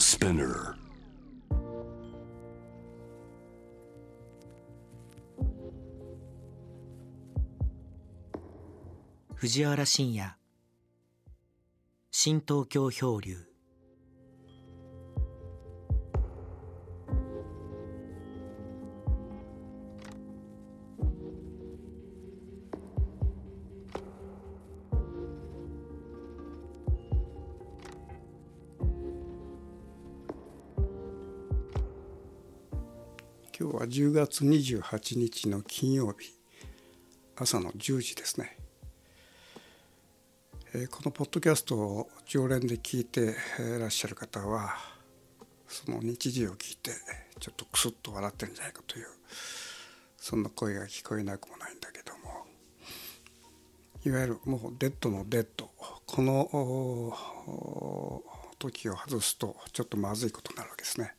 Spinner. 藤原信也新東京漂流10月28日の金曜日朝の10時ですね、えこのポッドキャストを常連で聞いていらっしゃる方はその日時を聞いてちょっとクスッと笑ってるんじゃないかというそんな声が聞こえなくもないんだけどもいわゆるもうデッドのデッドこの時を外すとちょっとまずいことになるわけですね。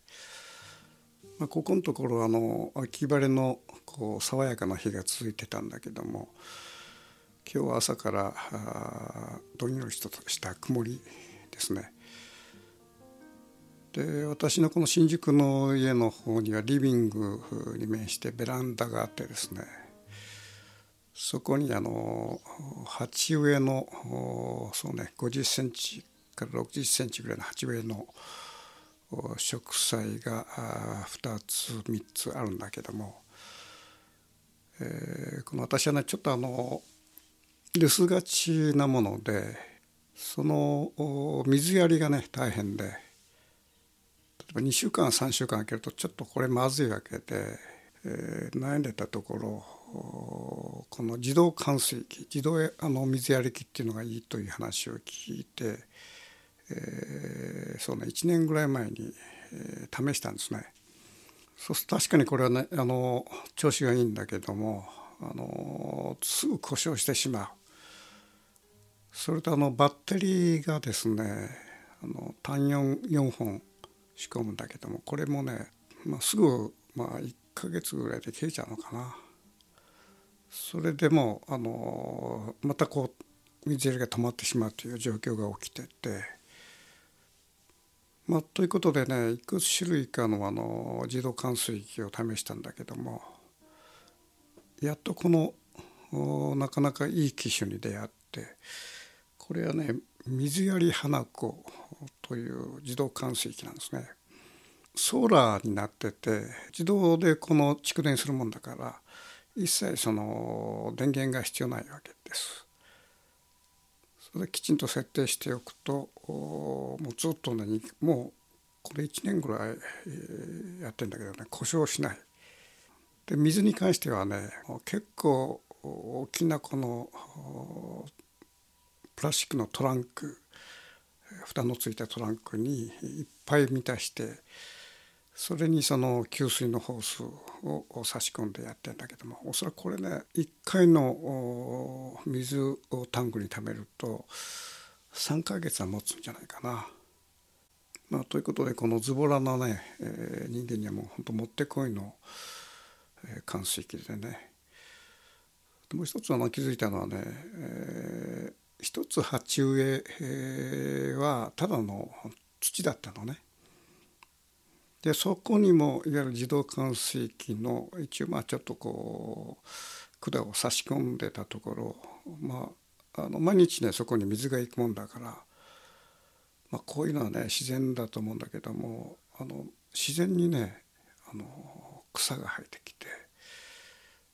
まあ、ここのところあの秋晴れのこう爽やかな日が続いてたんだけども今日は朝からあどんよりとした曇りですね。で私のこの新宿の家の方にはリビングに面してベランダがあってですねそこにあの鉢植えのそうね50センチから60センチぐらいの鉢植えの植栽が2つ3つあるんだけども、えーこの私はねちょっとあの留守がちなものでその水やりがね大変で例えば2週間3週間空けるとちょっとこれまずいわけで、えー悩んでたところこの自動換水器自動あの水やり機っていうのがいいという話を聞いて、えーそうね1年ぐらい前に、えー試したんですね。そうすると確かにこれはねあの調子がいいんだけどもあのすぐ故障してしまう。それとあのバッテリーがですねあの単4 4本仕込むんだけどもこれもね、まあ、すぐ、まあ、1ヶ月ぐらいで切れちゃうのかな。それでもあのまたこう水やりが止まってしまうという状況が起きてて。まあ、ということでねいくつ種類かのあの自動換水器を試したんだけどもやっとこのなかなかいい機種に出会ってこれはね水やり花子という自動換水器なんですね。ソーラーになってて自動でこの蓄電するもんだから一切その電源が必要ないわけです。それきちんと設定しておくともうずっとねもうこれ1年ぐらいやってんだけどね故障しない。で水に関してはね結構大きなこのプラスチックのトランク蓋のついたトランクにいっぱい満たしてそれにその給水のホースを差し込んでやってんだけどもおそらくこれね1回の水をタンクに溜めると3ヶ月は持つんじゃないかな。まあ、ということでこのズボラなね、えー人間にはもう本当もってこいの、えー換水器でねもう一つあの気づいたのはね、えー一つ鉢植えはただの土だったのね。でそこにもいわゆる自動換水器の一応まあちょっとこう管を差し込んでたところまああの毎日ねそこに水が行くもんだから、まあ、こういうのはね自然だと思うんだけどもあの自然にねあの草が生えてきて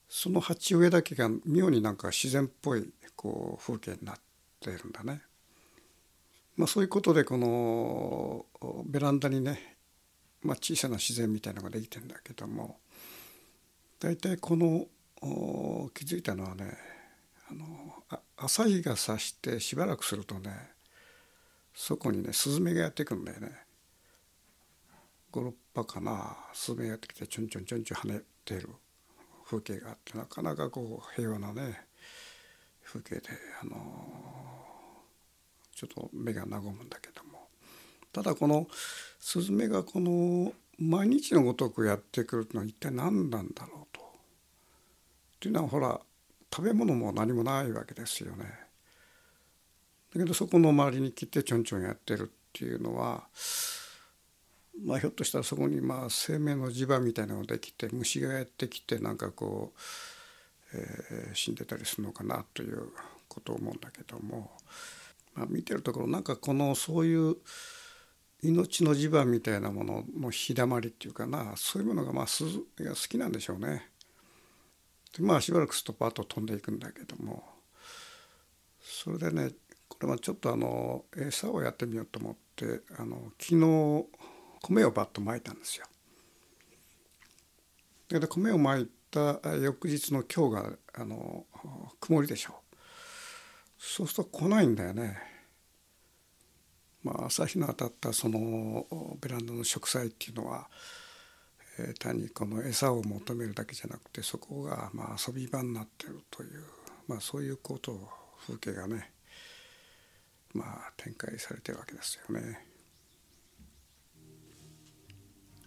その鉢植えだけが妙になんか自然っぽいこう風景になってるんだね。まあ、そういうことでこのベランダにねまあ、小さな自然みたいのができてんだけども大体この気づいたのはねあのあ朝日が差してしばらくするとねそこにねスズメがやってくるんだよね。56羽かなスズメがやってきてちょんちょんちょんちょん跳ねてる。風景があってなかなかこう平和なね風景であのちょっと目が和むんだけども。ただこのスズメがこの毎日のごとくやってくるのは一体何なんだろうと。っていうのはほら食べ物も何もないわけですよね。だけどそこの周りに来てちょんちょんやってるっていうのはまあ、ひょっとしたらそこにまあ生命の磁場みたいなのができて虫がやってきてなんかこう、えー、死んでたりするのかなということを思うんだけども、まあ、見てるところなんかこのそういう命の磁場みたいなものの日だまりっていうかなそういうものがまあ鈴が好きなんでしょうね。でまあしばらくするとパッと飛んでいくんだけどもそれでねこれはちょっとあの餌をやってみようと思ってあの昨日米をバッとまいたんですよ。で米をまいた翌日の今日があの曇りでしょう。そうすると来ないんだよね。まあ、朝日の当たったそのベランダの植栽っていうのは、えー、単にこの餌を求めるだけじゃなくてそこがまあ遊び場になってるという、まあ、そういうことを風景がねまあ展開されてるわけですよね。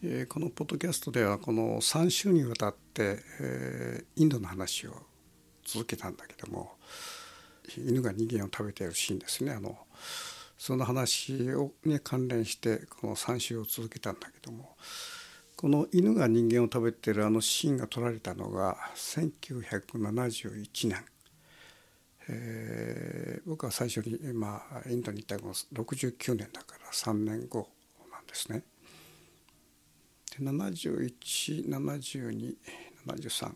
えー、このポッドキャストではこの3週にわたって、えー、インドの話を続けたんだけども犬が人間を食べているシーンですねあのその話をに関連してこの3週を続けたんだけどもこの犬が人間を食べてるあのシーンが撮られたのが1971年、えー、僕は最初に、まあ、インドに行ったのが69年だから3年後なんですね。で717273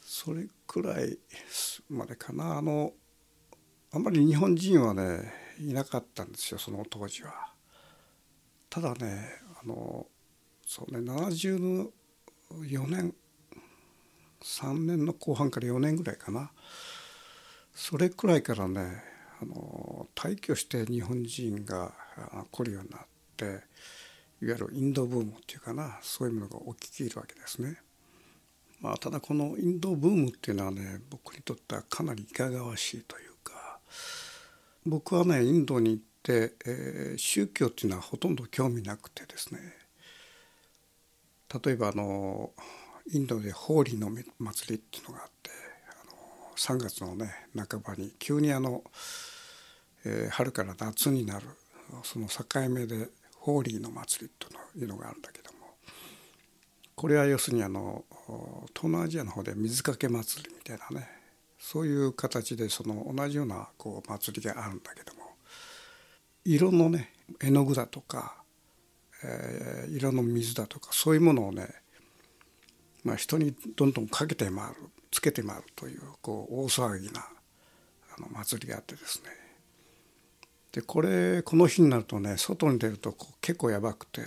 それくらいまでかな。あのあんまり日本人はねいなかったんですよその当時は。ただねあのそうね74年3年の後半から4年ぐらいかなそれくらいからねあの退去して日本人が来るようになっていわゆるインドブームっていうかなそういうものが起きているわけですね。まあ、ただこのインドブームっていうのはね僕にとってはかなりいかがわしいという僕はねインドに行って、えー、宗教っていうのはほとんど興味なくてですね。例えばあのインドでホーリーの祭りっていうのがあってあの3月のね半ばに急にあの、えー、春から夏になるその境目でホーリーの祭りというのがあるんだけどもこれは要するにあの東南アジアの方で水かけ祭りみたいなねそういう形でその同じようなこう祭りがあるんだけども色のね絵の具だとか、えー、色の水だとかそういうものをね、まあ、人にどんどんかけて回るつけて回るというこう大騒ぎなあの祭りがあってですね。でこれこの日になるとね外に出ると結構やばくて、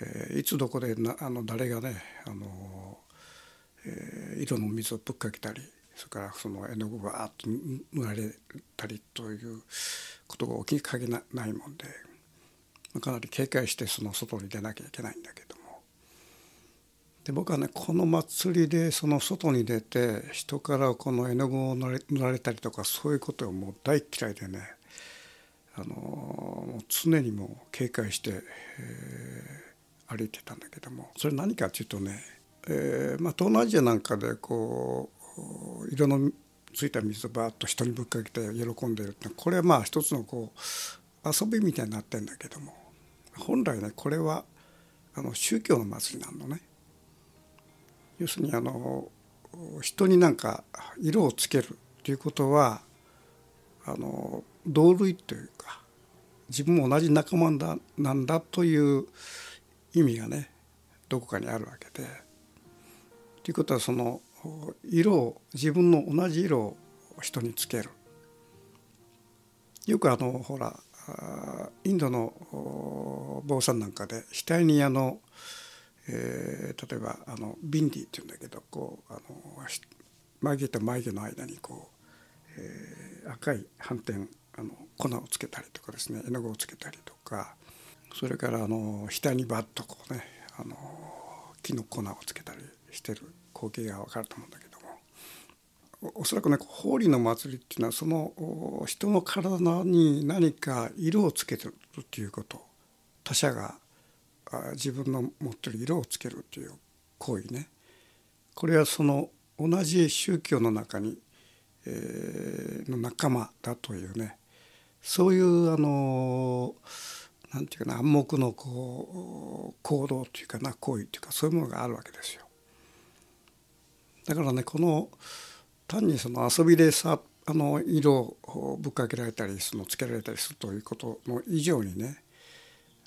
えー、いつどこでなあの誰がねあの、えー、色の水をぶっかけたりそれからその絵の具がーッと塗られたりということが起きかけないもんでかなり警戒してその外に出なきゃいけないんだけども。で僕はねこの祭りでその外に出て人からこの絵の具を塗られたりとかそういうことをもう大嫌いでねあの常にもう警戒して、えー、歩いてたんだけども。それ何かっていうとね、えーまあ、東南アジアなんかでこ色のついた水をバーッと人にぶっかけて喜んでるってこれはまあ一つのこう遊びみたいになってんだけども本来ねこれはあの宗教の祭りなのね。要するにあの人になんか色をつけるということはあの同類というか自分も同じ仲間だなんだという意味がねどこかにあるわけで。ということはその色を自分の同じ色を人につける。よくあのほらインドの坊さんなんかで額にあの、えー、例えばあのビンディっていうんだけどこうあの眉毛と眉毛の間にこう、えー、赤い斑点あの粉をつけたりとかですね絵の具をつけたりとかそれからあの額にバッとこうねあの木の粉をつけたりしてる。光景が分かると思うんだけどもおそらくね法理の祭りっていうのはその人の体に何か色をつけてるっていうこと他者が自分の持ってる色をつけるっていう行為ねこれはその同じ宗教の中に、えー、の仲間だというねそういうあのなんていうかな暗黙のこう行動っていうかな行為っていうかそういうものがあるわけですよ。だからねこの単にその遊びでさあの色をぶっかけられたりそのつけられたりするということの以上にね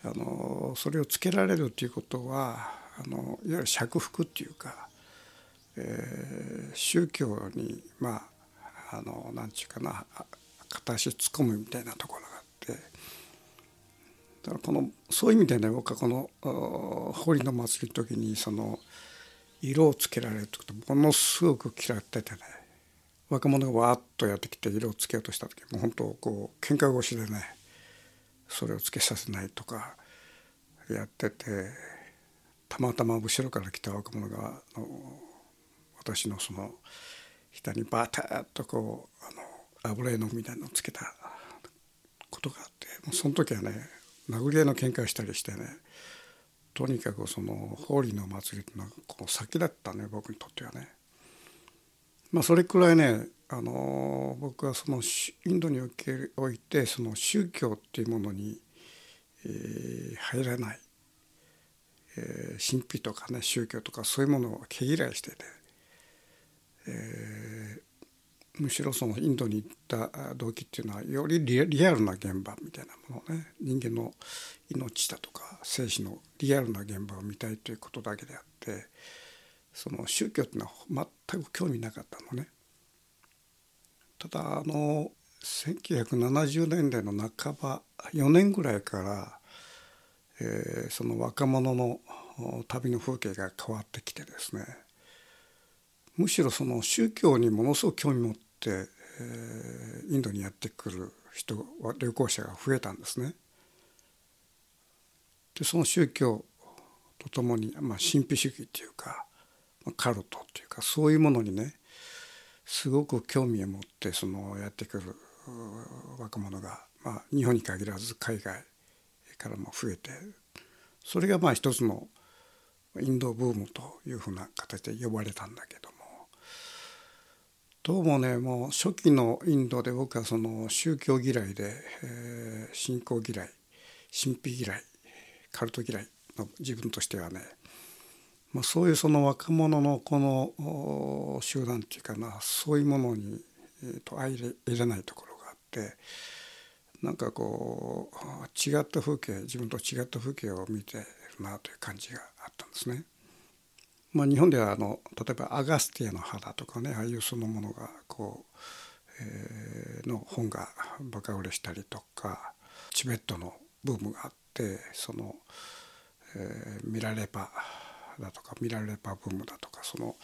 あのそれをつけられるということはあのいわゆる釈服っていうか、えー、宗教にまああのなんちゅうかな片足突っ込むみたいなところがあってだからこのそういう意味でね僕はこの法理の祭りの時にその色をつけられるってことものすごく嫌っててね。若者がわーっとやってきて色をつけようとした時もう本当こう喧嘩腰でねそれをつけさせないとかやっててたまたま後ろから来た若者があの私のその下にバタッとこうあの油絵のみたいのをつけたことがあってもうその時はね殴り合いの喧嘩をしたりしてねとにかくそのホーリーの祭りっていうのはこう先だったね僕にとってはね。まあそれくらいねあの僕はそのインドにおいてその宗教っていうものに、えー、入らない、えー、神秘とかね宗教とかそういうものを毛嫌いしてて、えー、むしろそのインドに行った動機っていうのはよりリアルな現場みたいなものね人間の命だとか生死のリアルな現場を見たいということだけであってその宗教っていうのは全く興味なかったのね。ただあの1970年代の半ば4年ぐらいから、えー、その若者の旅の風景が変わってきてですねむしろその宗教にものすごく興味持って、えー、インドにやってくる人は旅行者が増えたんですね。でその宗教とともに、まあ、神秘主義っていうかまあカルトっていうかそういうものにねすごく興味を持ってそのやってくる若者が、まあ、日本に限らず海外からも増えてそれがまあ一つのインドブームというふうな形で呼ばれたんだけどどうもねもう初期のインドで僕はその宗教嫌いで、えー、信仰嫌い神秘嫌いカルト嫌いの自分としてはねまあ、そういうその若者のこの集団っていうかなそういうものに、えー、と相入れないところがあってなんかこう違った風景自分と違った風景を見てるなという感じがあったんですね。まあ、日本ではあの例えばアガスティアの肌とかねああいうそのものがこう、えー、の本がバカ売れしたりとかチベットのブームがあってその、えー、ミラレパだとかミラレパブームだとかその、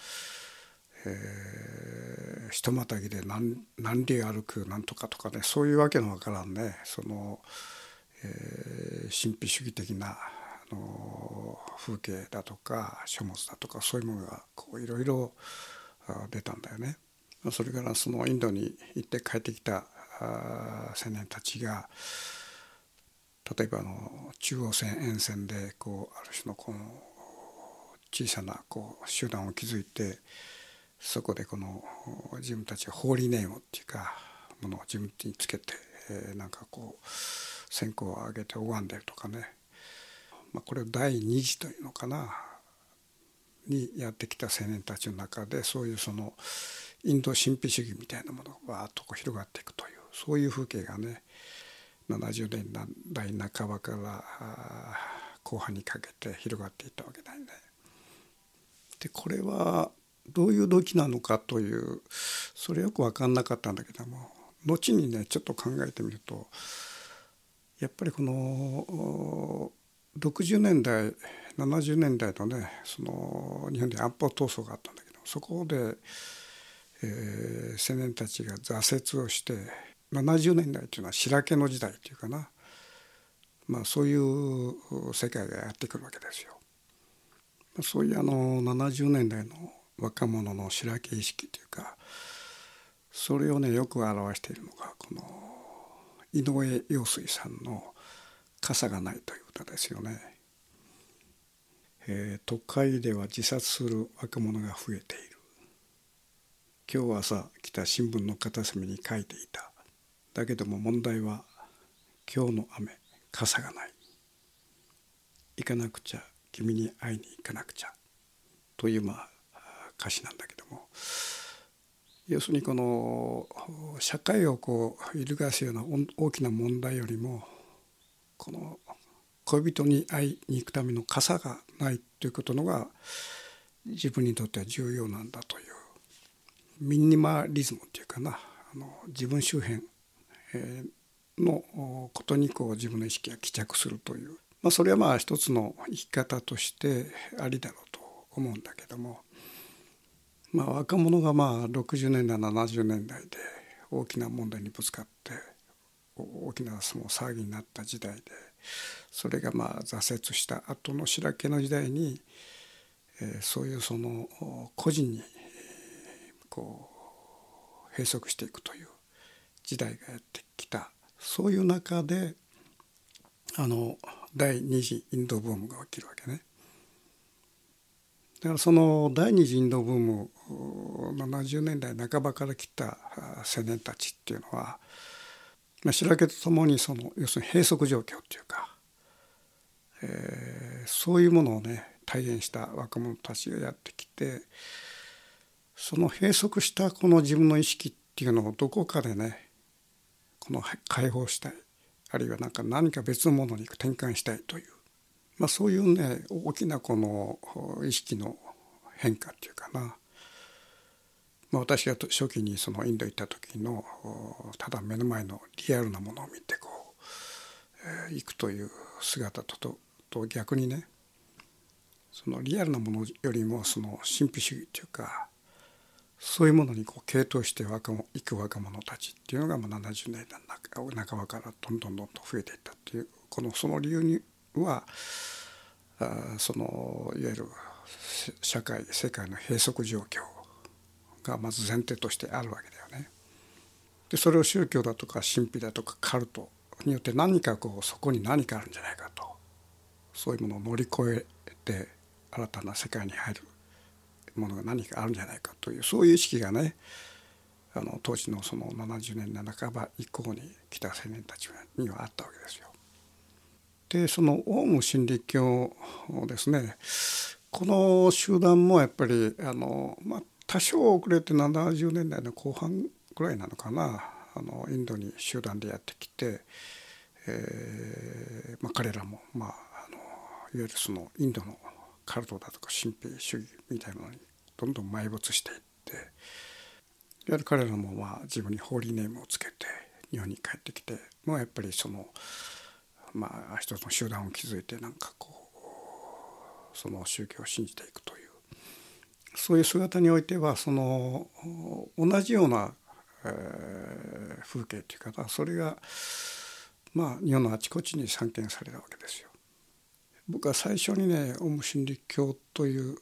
えー、人またぎで何何里歩くなんとかとかねそういうわけのわからんねその、えー、神秘主義的なの風景だとか書物だとかそういうものがいろいろ出たんだよね。それからそのインドに行って帰ってきた青年たちが例えばあの中央線沿線でこうある種のこの小さなこう集団を築いてそこでこの自分たちがホーリーネームっていうかものを自分につけて、え、なんかこう線香を上げて拝んでるとかね、まあ、これを第二次というのかなにやってきた青年たちの中でそういうそのインド神秘主義みたいなものがわーっとこう広がっていくというそういう風景がね70年代半ばから後半にかけて広がっていったわけだよね。でこれはどういう動機なのかというそれよく分かんなかったんだけども後にねちょっと考えてみるとやっぱりこの60年代70年代のねその日本で安保闘争があったんだけどそこで、えー、青年たちが挫折をして70年代っていうのは白毛の時代っていうかなまあそういう世界がやってくるわけですよ。そういうあの70年代の若者の白毛意識というかそれをねよく表しているのがこの井上陽水さんの「傘がない」という歌ですよね。えー、都会では自殺する若者が増えている。今日朝来た新聞の片隅に書いていた。だけども問題は今日の雨傘がない。行かなくちゃ君に会いに行かなくちゃ。というまあ歌詞なんだけども。要するにこの社会をこう揺るがすような大きな問題よりもこの恋人に会いに行くための傘がないということのが自分にとっては重要なんだというミニマリズムっていうかなあの自分周辺のことにこう自分の意識が帰着するという、まあ、それはまあ一つの生き方としてありだろうと思うんだけども。まあ、若者がまあ60年代70年代で大きな問題にぶつかって大きなその騒ぎになった時代でそれがまあ挫折した後の白毛の時代に、えー、そういうその個人にこう閉塞していくという時代がやってきたそういう中であの第二次インドブームが起きるわけね。だからその第二次インドブーム70年代半ばから来た青年たちっていうのは、まあ、白毛とともにその要するに閉塞状況っていうか、えー、そういうものをね体現した若者たちがやってきてその閉塞したこの自分の意識っていうのをどこかでねこの解放したいあるいは何か何か別のものに転換したいというまあ、そういうね大きなこの意識の変化っていうかな、まあ、私が初期にそのインド行った時のただ目の前のリアルなものを見てこう、えー、行くという姿ととと逆にねそのリアルなものよりもその神秘主義っていうかそういうものにこう傾倒して若者行く若者たちっていうのがまあ70年代半ばからどんどんどんどん増えていったっていうこのその理由にはあそのいわゆる社会世界の閉塞状況がまず前提としてあるわけだよね。でそれを宗教だとか神秘だとかカルトによって何かこうそこに何かあるんじゃないかとそういうものを乗り越えて新たな世界に入るものが何かあるんじゃないかというそういう意識がねあの当時のその70年代半ば以降に来た青年たちにはあったわけですよ。でそのオウム真理教ですねこの集団もやっぱりあの、まあ、多少遅れて70年代の後半ぐらいなのかなあのインドに集団でやってきて、えーまあ、彼らも、まあ、あのいわゆるそのインドのカルトだとか神秘主義みたいなのにどんどん埋没していっていわゆる彼らもまあ自分にホーリーネームをつけて日本に帰ってきてもうやっぱりその。まあ一つの集団を築いてなんかこうその宗教を信じていくというそういう姿においてはその同じような、えー、風景というかそれがまあ日本のあちこちに散見されたわけですよ。僕は最初にねオウム真理教という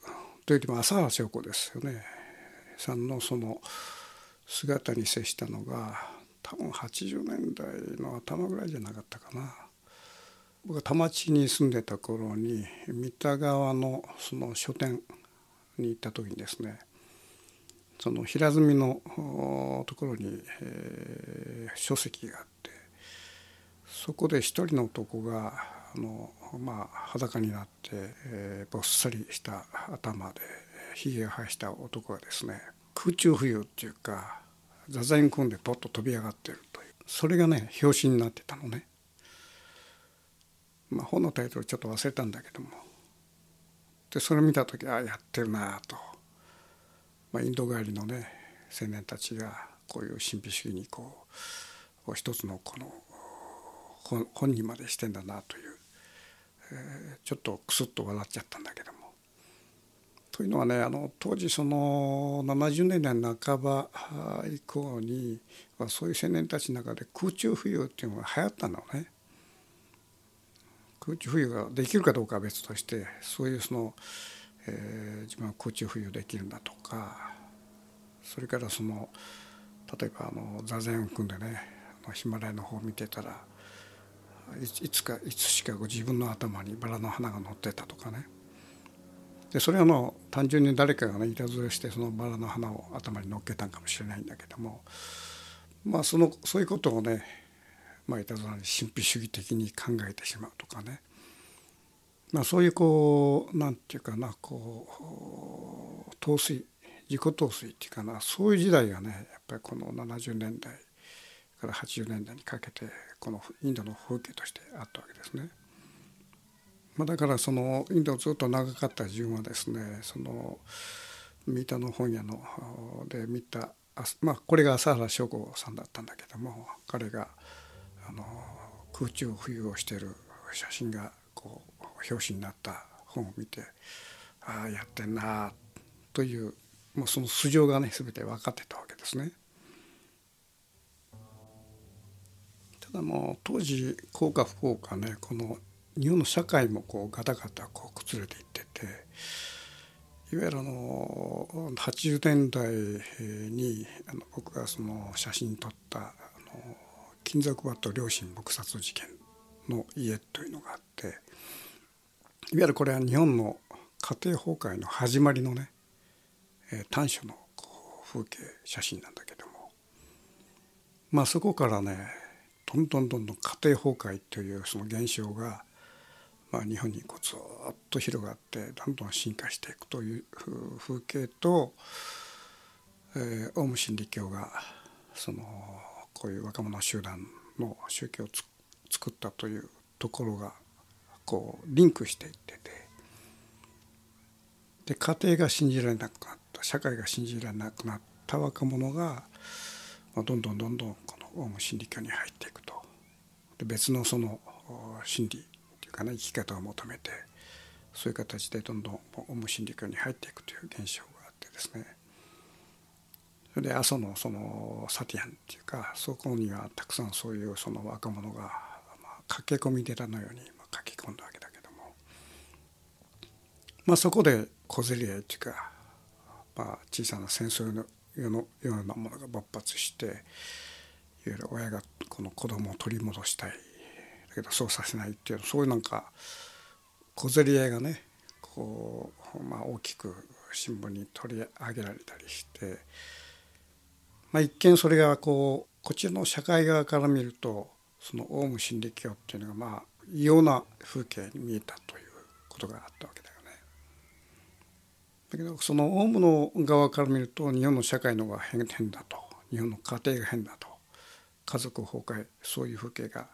というよりも浅原聖子ですよねさんのその姿に接したのが多分80年代の頭ぐらいじゃなかったかな。僕は田町に住んでた頃に三田川のその書店に行った時にですねその平積みのところに、えー、書籍があってそこで一人の男があの、まあ、裸になって、えー、ぼっさりした頭でひげを生やした男がですね空中浮遊っていうか座禅組んでポッと飛び上がってるというそれがね表紙になってたのね。まあ、本のタイトルちょっと忘れたんだけどもでそれを見た時ああやってるなと、まあ、インド帰りのね青年たちがこういう神秘主義にこう一つのこの本にまでしてんだなという、えー、ちょっとクスッと笑っちゃったんだけども。というのはねあの当時その70年代半ば以降にそういう青年たちの中で空中浮遊っていうのが流行ったのね。空中浮遊ができるかどうかは別としてそういうその、えー、自分は空中浮遊できるんだとかそれからその例えばあの座禅を組んでねヒマラヤの方を見てたらいつかいつしか自分の頭にバラの花が乗ってたとかね。でそれはの単純に誰かがねいたずらしてそのバラの花を頭に乗っけたんかもしれないんだけどもまあそのそういうことをねまあ、いたずらに神秘主義的に考えてしまうとかねまあ、そういうこうなんていうかなこう陶酔自己陶酔っていうかなそういう時代がねやっぱりこの70年代から80年代にかけてこのインドの風景としてあったわけですね。まあ、だからそのインドずっと長かった自分はですねその三田の本屋ので見たまあこれが朝原翔子さんだったんだけども彼があの空中浮遊をしている写真がこう表紙になった本を見てああやってんなというもうその素性がね全て分かってたわけですね。ただもう当時幸か不幸かねこの日本の社会もこうガタガタこう崩れていってていわゆるあの80年代にあの僕がその写真撮ったあの金属バット両親撲殺事件の家というのがあっていわゆるこれは日本の家庭崩壊の始まりのね短所の風景写真なんだけどもまあそこからねどんどんどんどん家庭崩壊というその現象がまあ、日本にこうずっと広がってどんどん進化していくという風景と、えー、オウム真理教がそのこういう若者集団の宗教を作ったというところがこうリンクしていっててで家庭が信じられなくなった社会が信じられなくなった若者が、まあ、どんどんどんどんこのオウム真理教に入っていくと。で別のその真理っていうかな生き方を求めてそういう形でどんどんオウム真理教に入っていくという現象があってですね。で阿蘇のそのサティアンっていうかそこにはたくさんそういうその若者が、まあ、駆け込み寺のように書き込んだわけだけども、まあ、そこで小競り合いっていうか、まあ、小さな戦争のようなものが勃発していわゆる親がこの子供を取り戻したい。だけどそうさせないっていうそういうなんか小競り合いがねこう、まあ、大きく新聞に取り上げられたりして、まあ、一見それがこうこっちの社会側から見るとそのオウム真理教っていうのがまあ異様な風景に見えたということがあったわけだよね。だけどそのオウムの側から見ると日本の社会の方が変だと。日本の家庭が変だと。家族崩壊そういう風景が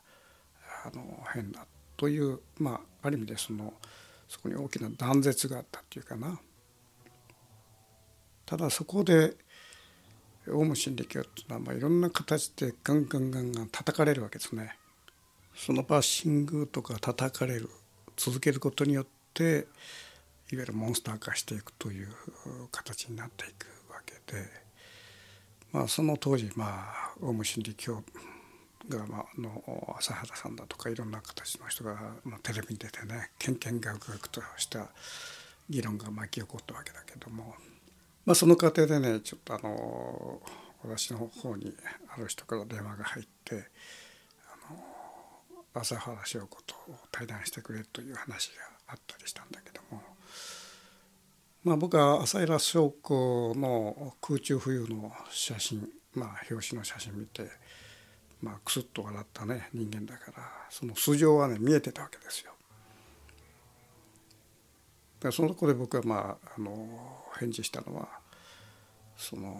あの変だというまあある意味でそのそこに大きな断絶があったっていうかな。ただそこでオウム真理教っていうのはまあいろんな形でガンガンガンガン叩かれるわけですね。そのバッシングとか叩かれる続けることによっていわゆるモンスター化していくという形になっていくわけで、まあ、その当時まあオウム真理教が、まあの朝原さんだとかいろんな形の人が、まあ、テレビに出てねけんけんがくがくとした議論が巻き起こったわけだけども、まあ、その過程でねちょっとあの私の方にある人から電話が入ってあの朝原翔子と対談してくれという話があったりしたんだけども。まあ、僕は朝原翔子の空中浮遊の写真、まあ、表紙の写真見てまあ、くすっと笑ったね人間だからその素性はね見えてたわけですよ。でそのとこで僕はまああの返事したのはその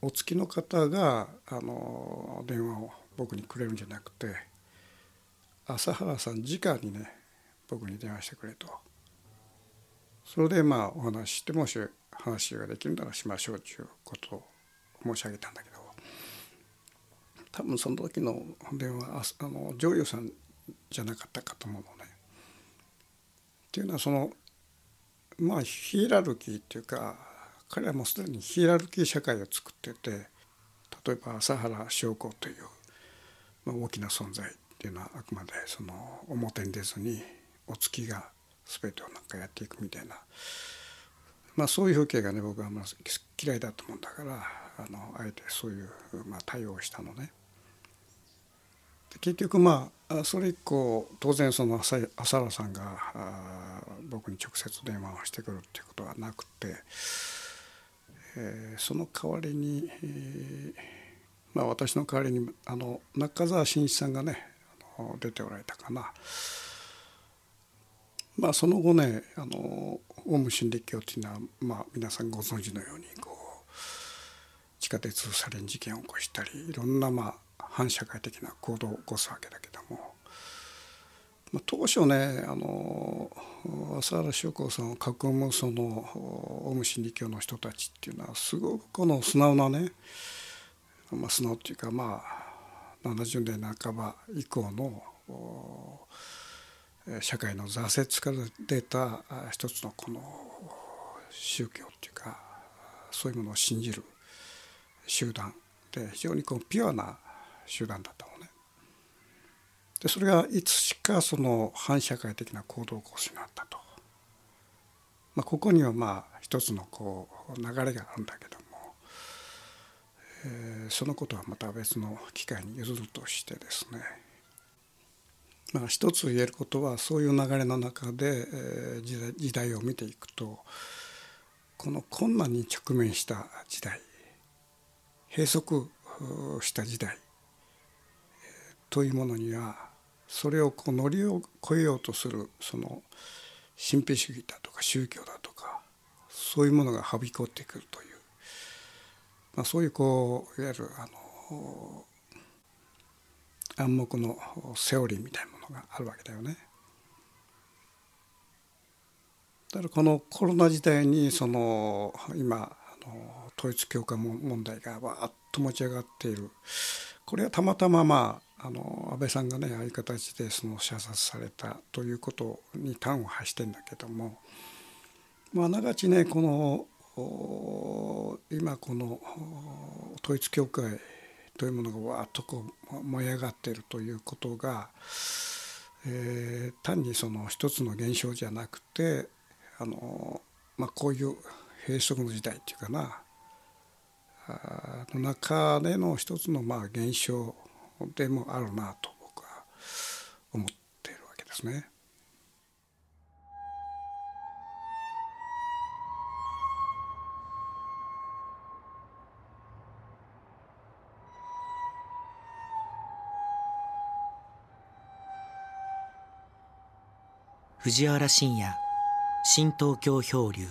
お付きの方があの電話を僕にくれるんじゃなくて朝原さん直にね僕に電話してくれとそれでまあお話してもし話ができるならしましょうということを申し上げたんだけど多分その時の電話あの女優さんじゃなかったかと思うのね。っていうのはそのまあヒエラルキーっていうか彼はもうすでにヒエラルキー社会を作ってて例えば朝原将校という、まあ、大きな存在っていうのはあくまでその表に出ずにお月が全てをなんかやっていくみたいな、まあ、そういう風景がね僕はまあ嫌いだと思うんだからあのあえてそういう、まあ、対応をしたのね。結局まあそれ以降当然その朝原さんが僕に直接電話をしてくるっていうことはなくて、えー、その代わりに、えー、まあ、私の代わりにあの中澤真一さんがね出ておられたかな。まあその後ねあのオウム真理教っていうのは、まあ、皆さんご存知のようにこう地下鉄サリン事件を起こしたりいろんなまあ反社会的な行動を起こすわけだけども、まあ、当初ねあの浅原翔子さんを囲むそのオウム真理教の人たちっていうのはすごくこの素直なね、まあ、素直っていうかまあ70年半ば以降の社会の挫折から出た一つのこの宗教っていうかそういうものを信じる集団で非常にこうピュアな集団だったのね。でそれがいつしかその反社会的な行動を起こすようになったと。まあ、ここにはまあ一つのこう流れがあるんだけども、えー、そのことはまた別の機会に譲るとしてですねまあ、一つ言えることはそういう流れの中で、えー、時代を見ていくとこの困難に直面した時代閉塞した時代というものにはそれをこう乗り越えようとするその神秘主義だとか宗教だとかそういうものがはびこってくるという、まあ、そういうこういわゆるあの暗黙のセオリーみたいなものがあるわけだよね。だからこのコロナ時代にその今あの統一教会問題がわーっと持ち上がっているこれはたまたままあの安倍さんがねああいう形でその射殺されたということに端を発してんだけどもまあながちねこの今この統一教会というものがわっとこう燃え上がっているということが、えー、単にその一つの現象じゃなくてあの、まあ、こういう閉塞の時代っていうかなの中での一つのまあ現象でもあるなと僕は思っているわけですね。藤原信也新東京漂流